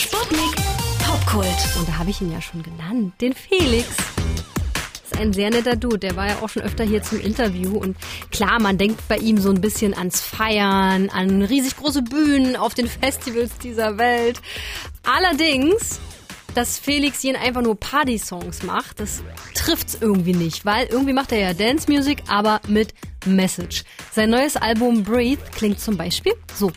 Sputnik Popkult. Und da habe ich ihn ja schon genannt, den Felix. Ist ein sehr netter Dude. Der war ja auch schon öfter hier zum Interview. Und klar, man denkt bei ihm so ein bisschen ans Feiern, an riesig große Bühnen auf den Festivals dieser Welt. Allerdings dass Felix ihn einfach nur Party-Songs macht, das trifft's irgendwie nicht, weil irgendwie macht er ja Dance-Music, aber mit Message. Sein neues Album Breathe klingt zum Beispiel so.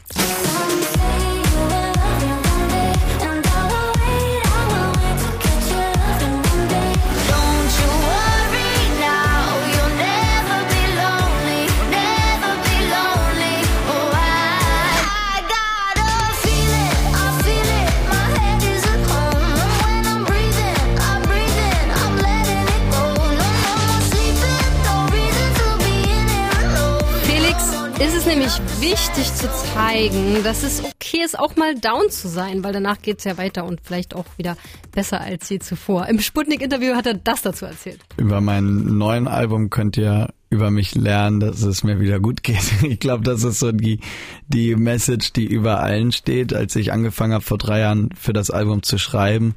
Ist es nämlich wichtig zu zeigen, dass es okay ist, auch mal down zu sein, weil danach geht es ja weiter und vielleicht auch wieder besser als je zuvor. Im Sputnik-Interview hat er das dazu erzählt. Über mein neuen Album könnt ihr über mich lernen, dass es mir wieder gut geht. Ich glaube, das ist so die, die Message, die über allen steht. Als ich angefangen habe, vor drei Jahren für das Album zu schreiben,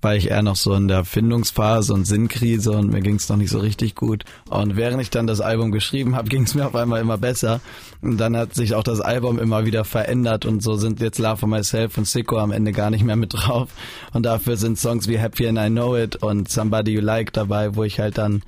war ich eher noch so in der Findungsphase und Sinnkrise und mir ging es noch nicht so richtig gut. Und während ich dann das Album geschrieben habe, ging es mir auf einmal immer besser. Und dann hat sich auch das Album immer wieder verändert und so sind jetzt Love for Myself und Sicko am Ende gar nicht mehr mit drauf. Und dafür sind Songs wie Happy and I Know It und Somebody You Like dabei, wo ich halt dann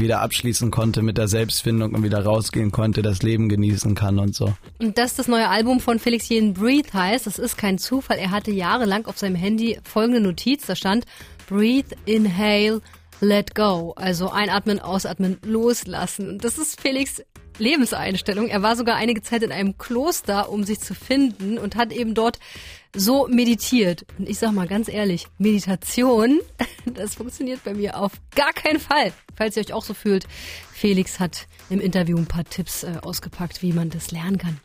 wieder abschließen konnte mit der Selbstfindung und wieder rausgehen konnte, das Leben genießen kann und so. Und dass das neue Album von Felix Jen Breathe heißt, das ist kein Zufall. Er hatte jahrelang auf seinem Handy folgende Notiz, da stand Breathe, Inhale, Let Go. Also einatmen, ausatmen, loslassen. Das ist Felix Lebenseinstellung. Er war sogar einige Zeit in einem Kloster, um sich zu finden und hat eben dort so meditiert. Und ich sag mal ganz ehrlich, Meditation, das funktioniert bei mir auf gar keinen Fall. Falls ihr euch auch so fühlt, Felix hat im Interview ein paar Tipps äh, ausgepackt, wie man das lernen kann.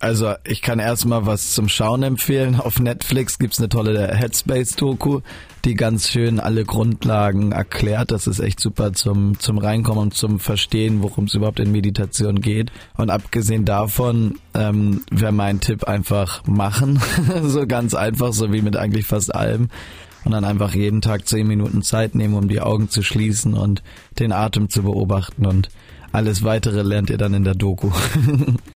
Also ich kann erstmal was zum Schauen empfehlen. Auf Netflix gibt's eine tolle Headspace-Doku, die ganz schön alle Grundlagen erklärt. Das ist echt super zum, zum Reinkommen und zum Verstehen, worum es überhaupt in Meditation geht. Und abgesehen davon ähm, wäre mein Tipp einfach machen. so ganz einfach, so wie mit eigentlich fast allem. Und dann einfach jeden Tag zehn Minuten Zeit nehmen, um die Augen zu schließen und den Atem zu beobachten und alles weitere lernt ihr dann in der Doku.